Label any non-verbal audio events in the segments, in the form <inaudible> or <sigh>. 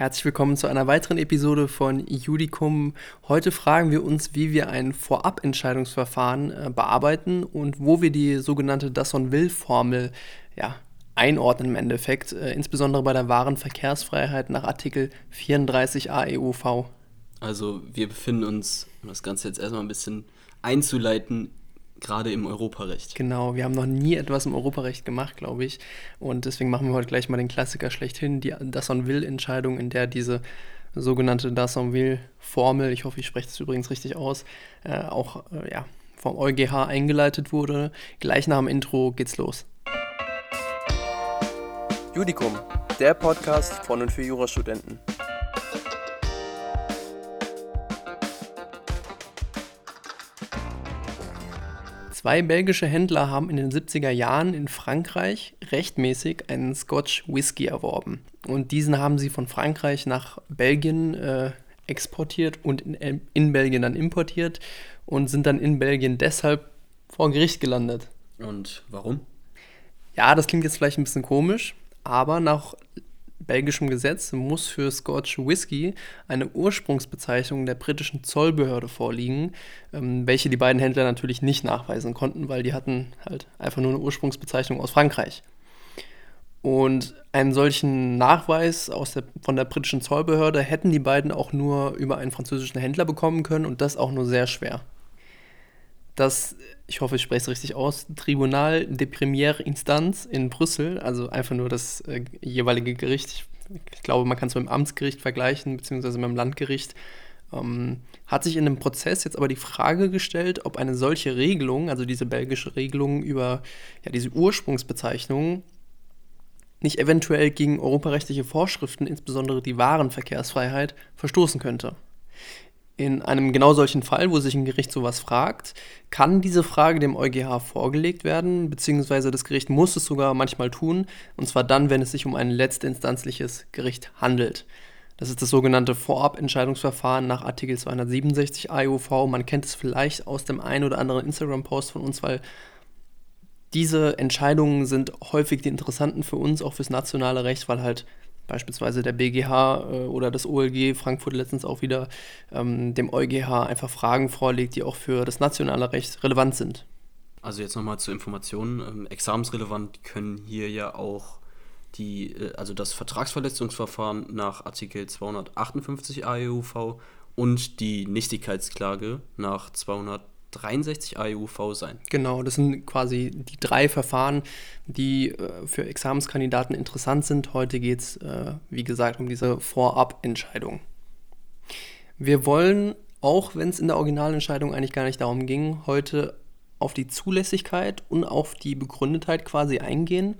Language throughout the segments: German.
Herzlich willkommen zu einer weiteren Episode von Judicum. Heute fragen wir uns, wie wir ein Vorabentscheidungsverfahren äh, bearbeiten und wo wir die sogenannte Dasson-Will-Formel ja, einordnen im Endeffekt, äh, insbesondere bei der wahren Verkehrsfreiheit nach Artikel 34 AEUV. Also wir befinden uns, um das Ganze jetzt erstmal ein bisschen einzuleiten, gerade im Europarecht. Genau, wir haben noch nie etwas im Europarecht gemacht, glaube ich. Und deswegen machen wir heute gleich mal den Klassiker schlechthin, die Dasson-Will-Entscheidung, in der diese sogenannte Dasson-Will-Formel, ich hoffe, ich spreche das übrigens richtig aus, äh, auch äh, ja, vom EuGH eingeleitet wurde. Gleich nach dem Intro geht's los. Judicum, der Podcast von und für Jurastudenten. Zwei belgische Händler haben in den 70er Jahren in Frankreich rechtmäßig einen Scotch Whisky erworben. Und diesen haben sie von Frankreich nach Belgien äh, exportiert und in, in Belgien dann importiert und sind dann in Belgien deshalb vor Gericht gelandet. Und warum? Ja, das klingt jetzt vielleicht ein bisschen komisch, aber nach belgischem Gesetz muss für Scotch Whisky eine Ursprungsbezeichnung der britischen Zollbehörde vorliegen, ähm, welche die beiden Händler natürlich nicht nachweisen konnten, weil die hatten halt einfach nur eine Ursprungsbezeichnung aus Frankreich. Und einen solchen Nachweis der, von der britischen Zollbehörde hätten die beiden auch nur über einen französischen Händler bekommen können und das auch nur sehr schwer. Das, ich hoffe, ich spreche es richtig aus, Tribunal de Première Instance in Brüssel, also einfach nur das äh, jeweilige Gericht, ich glaube, man kann es mit dem Amtsgericht vergleichen, beziehungsweise mit dem Landgericht, ähm, hat sich in dem Prozess jetzt aber die Frage gestellt, ob eine solche Regelung, also diese belgische Regelung über ja, diese Ursprungsbezeichnung, nicht eventuell gegen europarechtliche Vorschriften, insbesondere die Warenverkehrsfreiheit, verstoßen könnte. In einem genau solchen Fall, wo sich ein Gericht sowas fragt, kann diese Frage dem EuGH vorgelegt werden, beziehungsweise das Gericht muss es sogar manchmal tun, und zwar dann, wenn es sich um ein letztinstanzliches Gericht handelt. Das ist das sogenannte Vorabentscheidungsverfahren nach Artikel 267 AEUV. Man kennt es vielleicht aus dem einen oder anderen Instagram-Post von uns, weil diese Entscheidungen sind häufig die interessanten für uns, auch fürs nationale Recht, weil halt beispielsweise der BGH äh, oder das OLG Frankfurt letztens auch wieder ähm, dem EuGH einfach Fragen vorlegt, die auch für das nationale Recht relevant sind. Also jetzt nochmal zur Information, ähm, examensrelevant können hier ja auch die, äh, also das Vertragsverletzungsverfahren nach Artikel 258 AEUV und die Nichtigkeitsklage nach 200 63 AEUV sein. Genau, das sind quasi die drei Verfahren, die äh, für Examenskandidaten interessant sind. Heute geht es, äh, wie gesagt, um diese Vorabentscheidung. Wir wollen, auch wenn es in der Originalentscheidung eigentlich gar nicht darum ging, heute auf die Zulässigkeit und auf die Begründetheit quasi eingehen,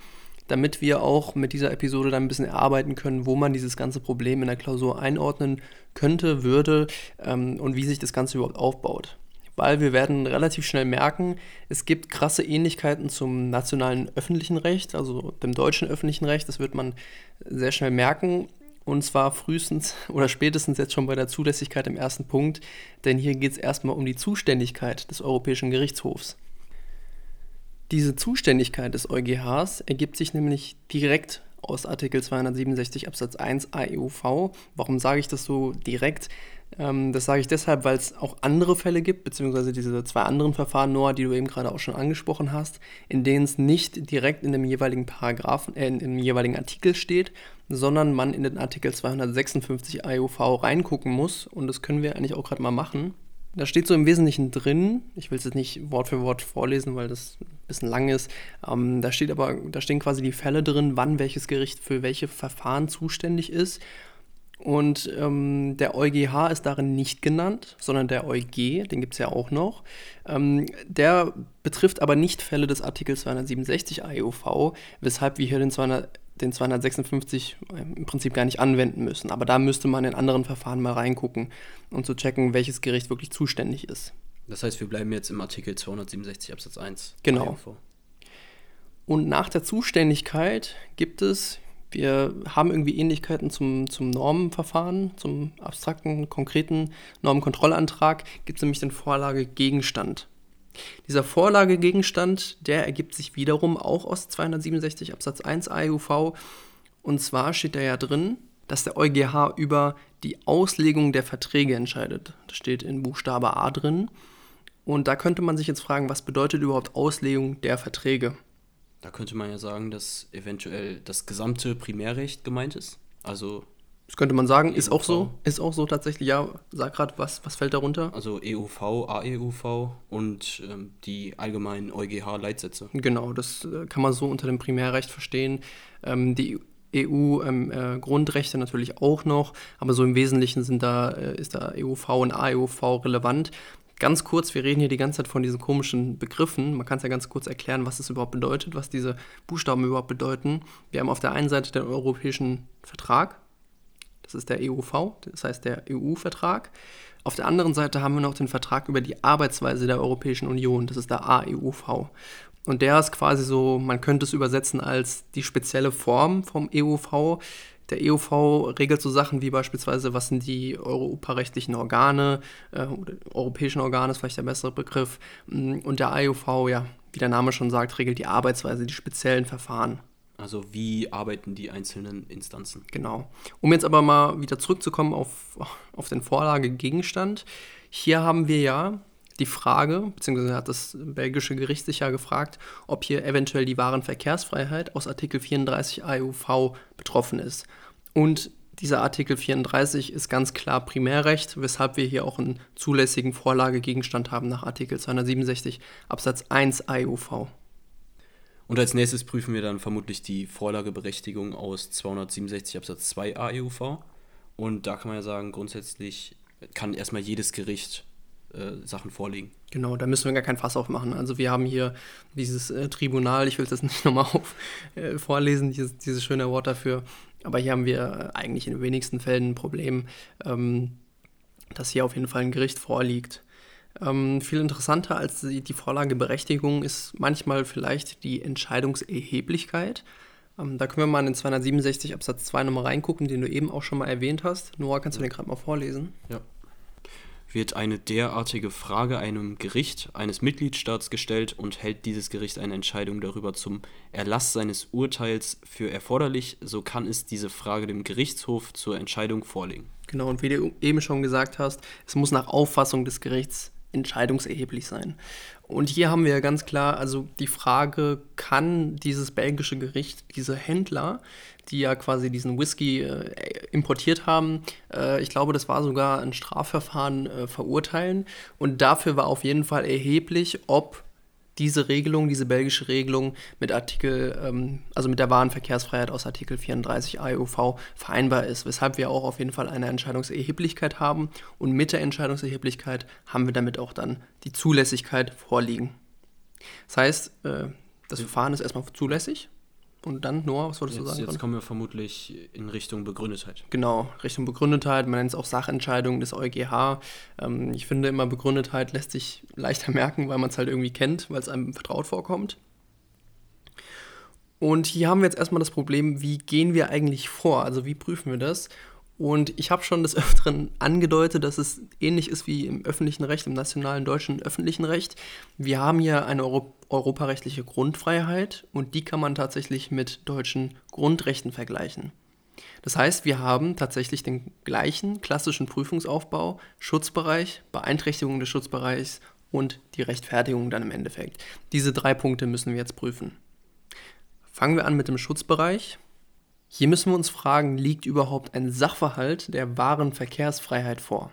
damit wir auch mit dieser Episode dann ein bisschen erarbeiten können, wo man dieses ganze Problem in der Klausur einordnen könnte, würde ähm, und wie sich das Ganze überhaupt aufbaut weil wir werden relativ schnell merken, es gibt krasse Ähnlichkeiten zum nationalen öffentlichen Recht, also dem deutschen öffentlichen Recht. Das wird man sehr schnell merken. Und zwar frühestens <laughs> oder spätestens jetzt schon bei der Zulässigkeit im ersten Punkt, denn hier geht es erstmal um die Zuständigkeit des Europäischen Gerichtshofs. Diese Zuständigkeit des EuGHs ergibt sich nämlich direkt aus Artikel 267 Absatz 1 AEUV. Warum sage ich das so direkt? Ähm, das sage ich deshalb, weil es auch andere Fälle gibt, beziehungsweise diese zwei anderen Verfahren, Noah, die du eben gerade auch schon angesprochen hast, in denen es nicht direkt in dem jeweiligen Paragraphen, äh, in jeweiligen Artikel steht, sondern man in den Artikel 256 AEUV reingucken muss. Und das können wir eigentlich auch gerade mal machen. Da steht so im Wesentlichen drin, ich will es jetzt nicht Wort für Wort vorlesen, weil das ein bisschen lang ist. Ähm, da steht aber, da stehen quasi die Fälle drin, wann welches Gericht für welche Verfahren zuständig ist. Und ähm, der EuGH ist darin nicht genannt, sondern der EuG, den gibt es ja auch noch. Ähm, der betrifft aber nicht Fälle des Artikels 267 AEUV, weshalb wir hier den, 200, den 256 im Prinzip gar nicht anwenden müssen. Aber da müsste man in anderen Verfahren mal reingucken und zu checken, welches Gericht wirklich zuständig ist. Das heißt, wir bleiben jetzt im Artikel 267 Absatz 1. Genau. AEUV. Und nach der Zuständigkeit gibt es, wir haben irgendwie Ähnlichkeiten zum, zum Normenverfahren, zum abstrakten, konkreten Normenkontrollantrag, gibt es nämlich den Vorlagegegenstand. Dieser Vorlagegegenstand, der ergibt sich wiederum auch aus 267 Absatz 1 AEUV. Und zwar steht da ja drin, dass der EuGH über die Auslegung der Verträge entscheidet. Das steht in Buchstabe A drin. Und da könnte man sich jetzt fragen, was bedeutet überhaupt Auslegung der Verträge? Da könnte man ja sagen, dass eventuell das gesamte Primärrecht gemeint ist. Also. Das könnte man sagen, ist auch so. Ist auch so tatsächlich. Ja, sag gerade, was, was fällt darunter? Also EUV, AEUV und ähm, die allgemeinen EuGH-Leitsätze. Genau, das äh, kann man so unter dem Primärrecht verstehen. Ähm, die EU-Grundrechte ähm, äh, natürlich auch noch, aber so im Wesentlichen sind da, äh, ist da EUV und AEUV relevant. Ganz kurz, wir reden hier die ganze Zeit von diesen komischen Begriffen. Man kann es ja ganz kurz erklären, was es überhaupt bedeutet, was diese Buchstaben überhaupt bedeuten. Wir haben auf der einen Seite den Europäischen Vertrag, das ist der EUV, das heißt der EU-Vertrag. Auf der anderen Seite haben wir noch den Vertrag über die Arbeitsweise der Europäischen Union, das ist der AEUV. Und der ist quasi so, man könnte es übersetzen als die spezielle Form vom EUV. Der EUV regelt so Sachen wie beispielsweise, was sind die europarechtlichen Organe, äh, oder europäischen Organe ist vielleicht der bessere Begriff. Mm, und der AEUV, ja, wie der Name schon sagt, regelt die Arbeitsweise, die speziellen Verfahren. Also wie arbeiten die einzelnen Instanzen? Genau. Um jetzt aber mal wieder zurückzukommen auf, auf den Vorlagegegenstand. Hier haben wir ja die Frage, beziehungsweise hat das belgische Gericht sich ja gefragt, ob hier eventuell die Warenverkehrsfreiheit aus Artikel 34 AUV betroffen ist. Und dieser Artikel 34 ist ganz klar Primärrecht, weshalb wir hier auch einen zulässigen Vorlagegegenstand haben nach Artikel 267 Absatz 1 AUV. Und als nächstes prüfen wir dann vermutlich die Vorlageberechtigung aus 267 Absatz 2 AEUV. Und da kann man ja sagen, grundsätzlich kann erstmal jedes Gericht Sachen vorlegen. Genau, da müssen wir gar kein Fass aufmachen. Also wir haben hier dieses äh, Tribunal, ich will das <laughs> nicht nochmal auf, äh, vorlesen, dieses, dieses schöne Wort dafür, aber hier haben wir eigentlich in den wenigsten Fällen ein Problem, ähm, dass hier auf jeden Fall ein Gericht vorliegt. Ähm, viel interessanter als die, die Vorlageberechtigung ist manchmal vielleicht die Entscheidungserheblichkeit. Ähm, da können wir mal in den 267 Absatz 2 nochmal reingucken, den du eben auch schon mal erwähnt hast. Noah, kannst du den gerade mal vorlesen? Ja wird eine derartige Frage einem Gericht eines Mitgliedstaats gestellt und hält dieses Gericht eine Entscheidung darüber zum Erlass seines Urteils für erforderlich, so kann es diese Frage dem Gerichtshof zur Entscheidung vorlegen. Genau, und wie du eben schon gesagt hast, es muss nach Auffassung des Gerichts entscheidungserheblich sein. Und hier haben wir ja ganz klar, also die Frage, kann dieses belgische Gericht diese Händler, die ja quasi diesen Whisky äh, importiert haben, äh, ich glaube, das war sogar ein Strafverfahren, äh, verurteilen. Und dafür war auf jeden Fall erheblich, ob diese Regelung, diese belgische Regelung mit Artikel, ähm, also mit der Warenverkehrsfreiheit aus Artikel 34 AEUV vereinbar ist, weshalb wir auch auf jeden Fall eine Entscheidungserheblichkeit haben und mit der Entscheidungserheblichkeit haben wir damit auch dann die Zulässigkeit vorliegen. Das heißt, äh, das Verfahren ist erstmal zulässig und dann, Noah, was wolltest jetzt, du sagen? Jetzt kommen wir vermutlich in Richtung Begründetheit. Genau, Richtung Begründetheit. Man nennt es auch Sachentscheidung des EuGH. Ähm, ich finde immer, Begründetheit lässt sich leichter merken, weil man es halt irgendwie kennt, weil es einem vertraut vorkommt. Und hier haben wir jetzt erstmal das Problem, wie gehen wir eigentlich vor? Also wie prüfen wir das? Und ich habe schon des Öfteren angedeutet, dass es ähnlich ist wie im öffentlichen Recht, im nationalen deutschen öffentlichen Recht. Wir haben hier eine Euro europarechtliche Grundfreiheit und die kann man tatsächlich mit deutschen Grundrechten vergleichen. Das heißt, wir haben tatsächlich den gleichen klassischen Prüfungsaufbau, Schutzbereich, Beeinträchtigung des Schutzbereichs und die Rechtfertigung dann im Endeffekt. Diese drei Punkte müssen wir jetzt prüfen. Fangen wir an mit dem Schutzbereich. Hier müssen wir uns fragen, liegt überhaupt ein Sachverhalt der wahren Verkehrsfreiheit vor?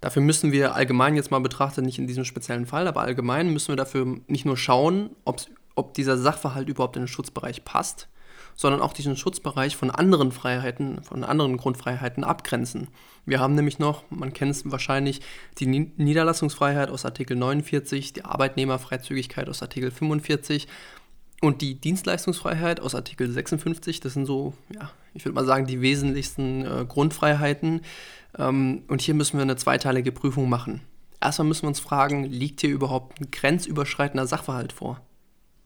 Dafür müssen wir allgemein jetzt mal betrachtet, nicht in diesem speziellen Fall, aber allgemein müssen wir dafür nicht nur schauen, ob dieser Sachverhalt überhaupt in den Schutzbereich passt, sondern auch diesen Schutzbereich von anderen Freiheiten, von anderen Grundfreiheiten abgrenzen. Wir haben nämlich noch, man kennt es wahrscheinlich, die Niederlassungsfreiheit aus Artikel 49, die Arbeitnehmerfreizügigkeit aus Artikel 45 und die Dienstleistungsfreiheit aus Artikel 56, das sind so, ja, ich würde mal sagen, die wesentlichsten äh, Grundfreiheiten. Ähm, und hier müssen wir eine zweiteilige Prüfung machen. Erstmal müssen wir uns fragen, liegt hier überhaupt ein grenzüberschreitender Sachverhalt vor?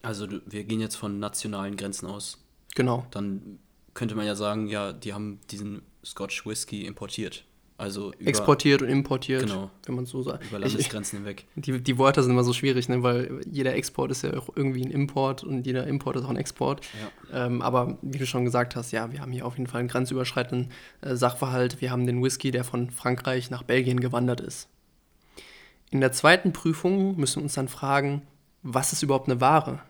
Also wir gehen jetzt von nationalen Grenzen aus. Genau. Dann könnte man ja sagen, ja, die haben diesen Scotch Whisky importiert. Also über, Exportiert und importiert, Genau. wenn man so sagt. über Ich, Landesgrenzen hinweg. die, die Wörter sind immer so schwierig, ne? weil jeder Export ist ja auch irgendwie ein Import und jeder Import ist auch ein Export. Ja. Ähm, aber wie du schon gesagt hast, ja, wir haben hier auf jeden Fall einen grenzüberschreitenden äh, Sachverhalt. Wir haben den Whisky, der von Frankreich nach Belgien gewandert ist. In der zweiten Prüfung müssen wir uns dann fragen, was ist überhaupt eine Ware?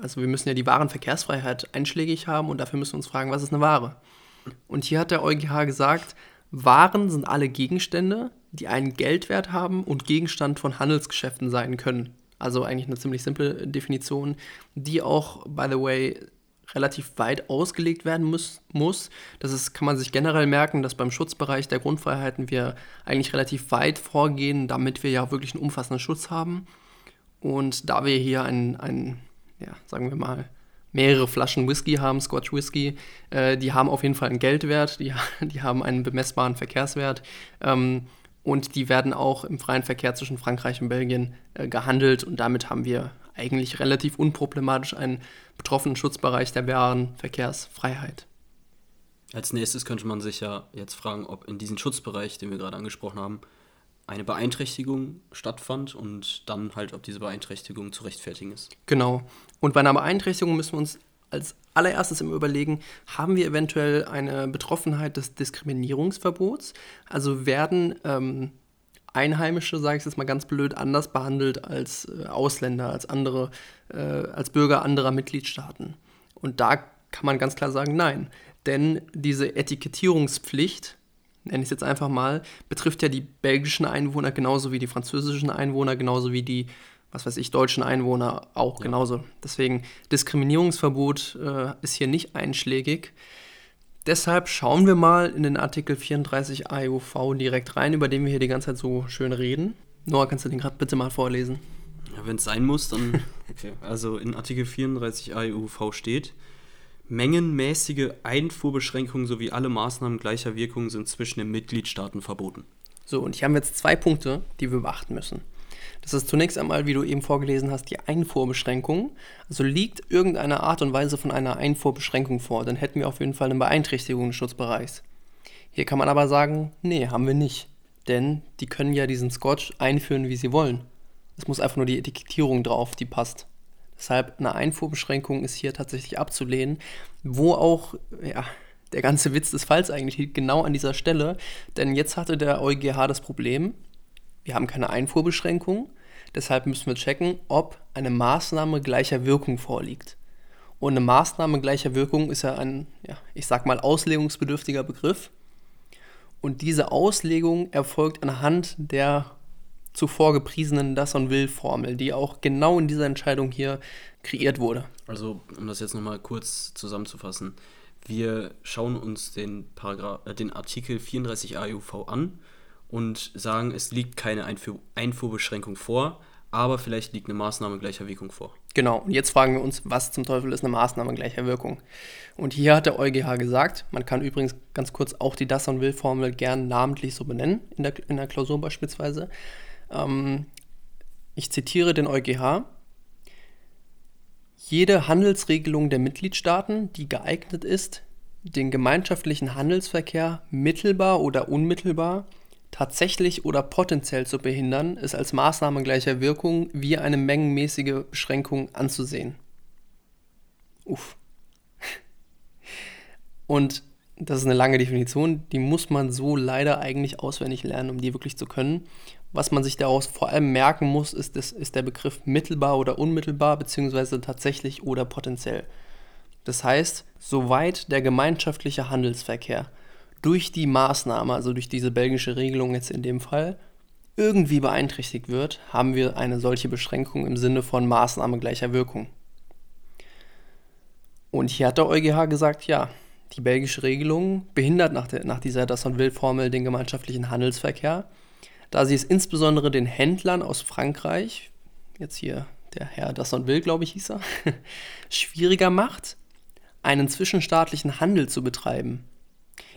Also wir müssen ja die Warenverkehrsfreiheit einschlägig haben und dafür müssen wir uns fragen, was ist eine Ware? Und hier hat der EuGH gesagt, Waren sind alle Gegenstände, die einen Geldwert haben und Gegenstand von Handelsgeschäften sein können. Also eigentlich eine ziemlich simple Definition, die auch, by the way, relativ weit ausgelegt werden muss. muss. Das ist, kann man sich generell merken, dass beim Schutzbereich der Grundfreiheiten wir eigentlich relativ weit vorgehen, damit wir ja wirklich einen umfassenden Schutz haben. Und da wir hier ein, ein ja, sagen wir mal, mehrere Flaschen Whisky haben, Scotch Whisky, äh, die haben auf jeden Fall einen Geldwert, die, <laughs> die haben einen bemessbaren Verkehrswert ähm, und die werden auch im freien Verkehr zwischen Frankreich und Belgien äh, gehandelt und damit haben wir eigentlich relativ unproblematisch einen betroffenen Schutzbereich der Warenverkehrsfreiheit. Als nächstes könnte man sich ja jetzt fragen, ob in diesem Schutzbereich, den wir gerade angesprochen haben, eine Beeinträchtigung stattfand und dann halt, ob diese Beeinträchtigung zu rechtfertigen ist. Genau. Und bei einer Beeinträchtigung müssen wir uns als allererstes immer überlegen, haben wir eventuell eine Betroffenheit des Diskriminierungsverbots? Also werden ähm, Einheimische, sage ich jetzt mal ganz blöd, anders behandelt als äh, Ausländer, als andere, äh, als Bürger anderer Mitgliedstaaten? Und da kann man ganz klar sagen, nein. Denn diese Etikettierungspflicht, nenne ich es jetzt einfach mal, betrifft ja die belgischen Einwohner genauso wie die französischen Einwohner, genauso wie die, was weiß ich, deutschen Einwohner auch Ja. genauso. Deswegen Diskriminierungsverbot äh, ist hier nicht einschlägig. Deshalb schauen wir mal in den Artikel 34 AEUV direkt rein, über den wir hier die ganze Zeit so schön reden. Noah, kannst du den gerade bitte mal vorlesen? Ja, Wenn es sein muss, dann. Okay. <laughs> Also in Artikel 34 AEUV steht, mengenmäßige Einfuhrbeschränkungen sowie alle Maßnahmen gleicher Wirkung sind zwischen den Mitgliedstaaten verboten. So, und hier haben wir jetzt zwei Punkte, die wir beachten müssen. Das ist zunächst einmal, wie du eben vorgelesen hast, die Einfuhrbeschränkung. Also liegt irgendeine Art und Weise von einer Einfuhrbeschränkung vor, dann hätten wir auf jeden Fall eine Beeinträchtigung des Schutzbereichs. Hier kann man aber sagen, nee, haben wir nicht. Denn die können ja diesen Scotch einführen, wie sie wollen. Es muss einfach nur die Etikettierung drauf, die passt. Deshalb eine Einfuhrbeschränkung ist hier tatsächlich abzulehnen, wo auch, ja, der ganze Witz des Falls eigentlich liegt genau an dieser Stelle. Denn jetzt hatte der EuGH das Problem, wir haben keine Einfuhrbeschränkung, deshalb müssen wir checken, ob eine Maßnahme gleicher Wirkung vorliegt. Und eine Maßnahme gleicher Wirkung ist ja ein, ja, ich sag mal, auslegungsbedürftiger Begriff. Und diese Auslegung erfolgt anhand der zuvor gepriesenen Das-und-Will-Formel, die auch genau in dieser Entscheidung hier kreiert wurde. Also, um das jetzt nochmal kurz zusammenzufassen, wir schauen uns den, Paragraph, äh, den Artikel 34 AEUV an und sagen, es liegt keine Einfuhr, Einfuhrbeschränkung vor, aber vielleicht liegt eine Maßnahme gleicher Wirkung vor. Genau, und jetzt fragen wir uns, was zum Teufel ist eine Maßnahme gleicher Wirkung? Und hier hat der EuGH gesagt, man kann übrigens ganz kurz auch die Das- und Will-Formel gern namentlich so benennen, in der, in der Klausur beispielsweise. Ähm, ich zitiere den EuGH. Jede Handelsregelung der Mitgliedstaaten, die geeignet ist, den gemeinschaftlichen Handelsverkehr mittelbar oder unmittelbar, tatsächlich oder potenziell zu behindern, ist als Maßnahme gleicher Wirkung wie eine mengenmäßige Beschränkung anzusehen. Uff. <laughs> Und das ist eine lange Definition, die muss man so leider eigentlich auswendig lernen, um die wirklich zu können. Was man sich daraus vor allem merken muss, ist, das, ist der Begriff mittelbar oder unmittelbar, beziehungsweise tatsächlich oder potenziell. Das heißt, soweit der gemeinschaftliche Handelsverkehr durch die Maßnahme, also durch diese belgische Regelung jetzt in dem Fall, irgendwie beeinträchtigt wird, haben wir eine solche Beschränkung im Sinne von Maßnahme gleicher Wirkung. Und hier hat der EuGH gesagt, ja, die belgische Regelung behindert nach, der, nach dieser Das-und-Will-Formel den gemeinschaftlichen Handelsverkehr, da sie es insbesondere den Händlern aus Frankreich, jetzt hier der Herr Das-und-Will, glaube ich, hieß er, <laughs> schwieriger macht, einen zwischenstaatlichen Handel zu betreiben.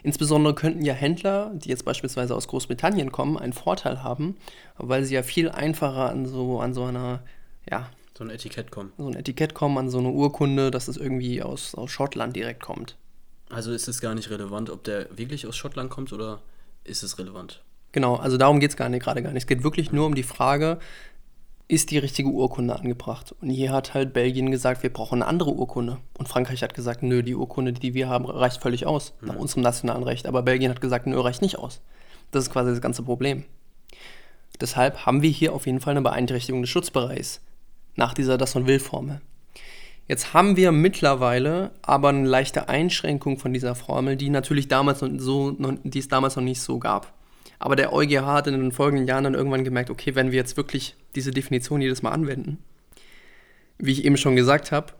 Insbesondere könnten ja Händler, die jetzt beispielsweise aus Großbritannien kommen, einen Vorteil haben, weil sie ja viel einfacher an so, an so einer, ja, So ein Etikett kommen. so ein Etikett kommen, an so eine Urkunde, dass es irgendwie aus, aus Schottland direkt kommt. Also ist es gar nicht relevant, ob der wirklich aus Schottland kommt oder ist es relevant. Genau, also darum geht es gar nicht, gerade gar nicht. Es geht wirklich nur um die Frage, ist die richtige Urkunde angebracht? Und hier hat halt Belgien gesagt, wir brauchen eine andere Urkunde. Und Frankreich hat gesagt, nö, die Urkunde, die wir haben, reicht völlig aus, nach unserem nationalen Recht. Aber Belgien hat gesagt, nö, reicht nicht aus. Das ist quasi das ganze Problem. Deshalb haben wir hier auf jeden Fall eine Beeinträchtigung des Schutzbereichs nach dieser Das und Will-Formel. Jetzt haben wir mittlerweile aber eine leichte Einschränkung von dieser Formel, die natürlich damals noch so, die es damals noch nicht so gab. Aber der EuGH hat in den folgenden Jahren dann irgendwann gemerkt, okay, wenn wir jetzt wirklich diese Definition jedes Mal anwenden, wie ich eben schon gesagt habe,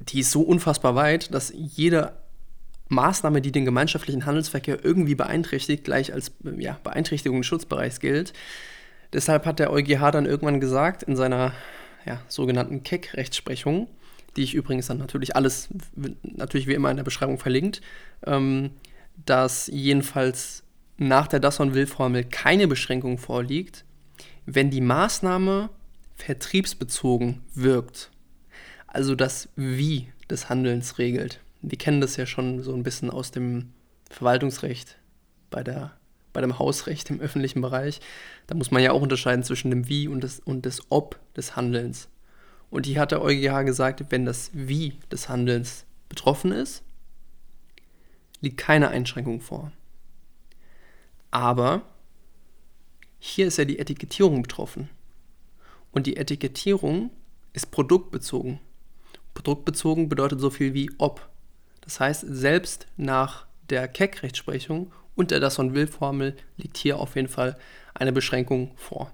die ist so unfassbar weit, dass jede Maßnahme, die den gemeinschaftlichen Handelsverkehr irgendwie beeinträchtigt, gleich als ja, Beeinträchtigung des Schutzbereichs gilt. Deshalb hat der EuGH dann irgendwann gesagt, in seiner ja, sogenannten Keck-Rechtsprechung, die ich übrigens dann natürlich alles, natürlich wie immer in der Beschreibung verlinkt, ähm, dass jedenfalls nach der Dasson-Will-Formel keine Beschränkung vorliegt, wenn die Maßnahme vertriebsbezogen wirkt. Also das Wie des Handelns regelt. Wir kennen das ja schon so ein bisschen aus dem Verwaltungsrecht bei, der, bei dem Hausrecht im öffentlichen Bereich. Da muss man ja auch unterscheiden zwischen dem Wie und des, und des Ob des Handelns. Und hier hat der EuGH gesagt, wenn das Wie des Handelns betroffen ist, liegt keine Einschränkung vor. Aber hier ist ja die Etikettierung betroffen. Und die Etikettierung ist produktbezogen. Produktbezogen bedeutet so viel wie ob. Das heißt, selbst nach der Keck-Rechtsprechung und der Das-und-Will-Formel liegt hier auf jeden Fall eine Beschränkung vor.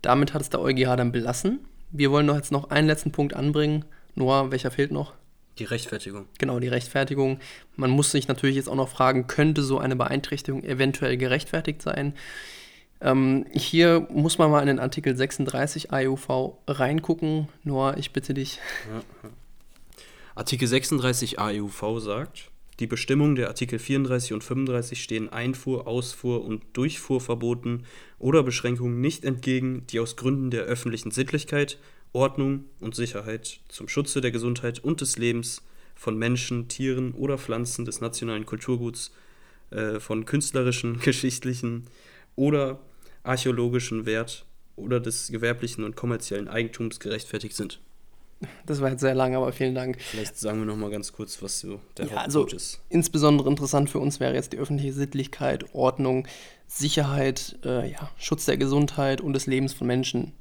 Damit hat es der EuGH dann belassen. Wir wollen noch jetzt noch einen letzten Punkt anbringen. Noah, welcher fehlt noch? Die Rechtfertigung. Genau, die Rechtfertigung. Man muss sich natürlich jetzt auch noch fragen, könnte so eine Beeinträchtigung eventuell gerechtfertigt sein? Ähm, hier muss man mal in den Artikel 36 AEUV reingucken. Noah, ich bitte dich. Ja. Artikel 36 AEUV sagt, die Bestimmungen der Artikel 34 und 35 stehen Einfuhr, Ausfuhr und Durchfuhrverboten oder Beschränkungen nicht entgegen, die aus Gründen der öffentlichen Sittlichkeit, Ordnung und Sicherheit zum Schutze der Gesundheit und des Lebens von Menschen, Tieren oder Pflanzen des nationalen Kulturguts, äh, von künstlerischen, <laughs> geschichtlichen oder archäologischen Wert oder des gewerblichen und kommerziellen Eigentums gerechtfertigt sind. Das war jetzt sehr lang, aber vielen Dank. Vielleicht sagen wir noch mal ganz kurz, was so der ja, also ist. Insbesondere interessant für uns wäre jetzt die öffentliche Sittlichkeit, Ordnung, Sicherheit, äh, ja, Schutz der Gesundheit und des Lebens von Menschen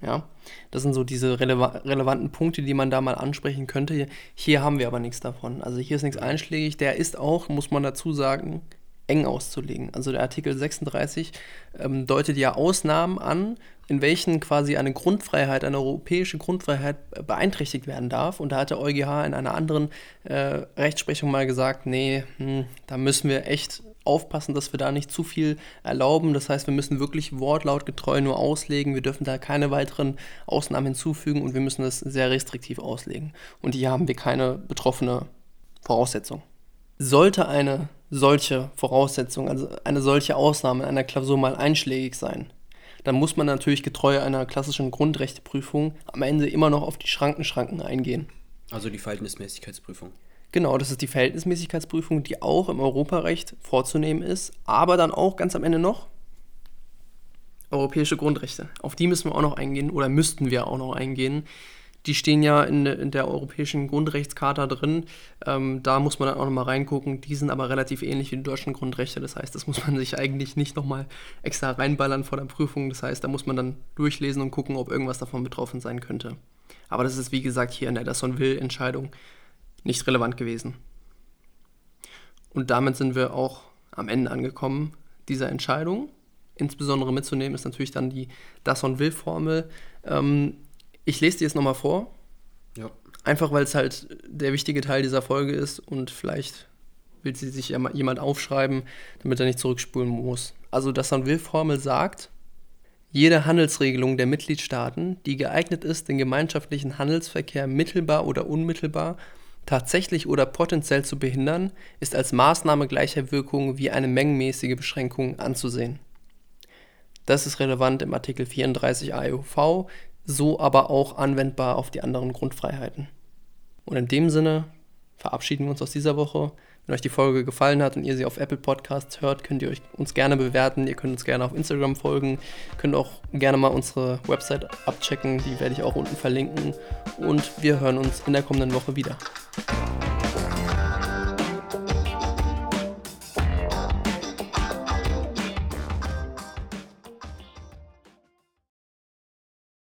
ja, das sind so diese releva relevanten Punkte, die man da mal ansprechen könnte. Hier haben wir aber nichts davon. Also hier ist nichts einschlägig. Der ist auch, muss man dazu sagen, eng auszulegen. Also der Artikel 36 ähm, deutet ja Ausnahmen an, in welchen quasi eine Grundfreiheit, eine europäische Grundfreiheit beeinträchtigt werden darf. Und da hat der EuGH in einer anderen äh, Rechtsprechung mal gesagt, nee, hm, da müssen wir echt aufpassen, dass wir da nicht zu viel erlauben. Das heißt, wir müssen wirklich wortlautgetreu nur auslegen. Wir dürfen da keine weiteren Ausnahmen hinzufügen und wir müssen das sehr restriktiv auslegen. Und hier haben wir keine betroffene Voraussetzung. Sollte eine solche Voraussetzung, also eine solche Ausnahme in einer Klausur mal einschlägig sein, dann muss man natürlich getreu einer klassischen Grundrechteprüfung am Ende immer noch auf die Schrankenschranken eingehen. Also die Verhältnismäßigkeitsprüfung. Genau, das ist die Verhältnismäßigkeitsprüfung, die auch im Europarecht vorzunehmen ist, aber dann auch ganz am Ende noch europäische Grundrechte. Auf die müssen wir auch noch eingehen oder müssten wir auch noch eingehen. Die stehen ja in, in der europäischen Grundrechtscharta drin. Ähm, da muss man dann auch nochmal reingucken. Die sind aber relativ ähnlich wie die deutschen Grundrechte. Das heißt, das muss man <laughs> sich eigentlich nicht nochmal extra reinballern vor der Prüfung. Das heißt, da muss man dann durchlesen und gucken, ob irgendwas davon betroffen sein könnte. Aber das ist wie gesagt hier in der Dasson-Will-Entscheidung nicht relevant gewesen. Und damit sind wir auch am Ende angekommen dieser Entscheidung. Insbesondere mitzunehmen ist natürlich dann die Das-und-Will-Formel. Ähm, ich lese die jetzt nochmal vor. Ja. Einfach weil es halt der wichtige Teil dieser Folge ist und vielleicht will sie sich jemand aufschreiben, damit er nicht zurückspulen muss. Also Das-und-Will-Formel sagt, jede Handelsregelung der Mitgliedstaaten, die geeignet ist, den gemeinschaftlichen Handelsverkehr mittelbar oder unmittelbar tatsächlich oder potenziell zu behindern, ist als Maßnahme gleicher Wirkung wie eine mengenmäßige Beschränkung anzusehen. Das ist relevant im Artikel 34 AEUV, so aber auch anwendbar auf die anderen Grundfreiheiten. Und in dem Sinne verabschieden wir uns aus dieser Woche. Wenn euch die Folge gefallen hat und ihr sie auf Apple Podcasts hört, könnt ihr euch uns gerne bewerten. Ihr könnt uns gerne auf Instagram folgen. Könnt auch gerne mal unsere Website abchecken. Die werde ich auch unten verlinken. Und wir hören uns in der kommenden Woche wieder.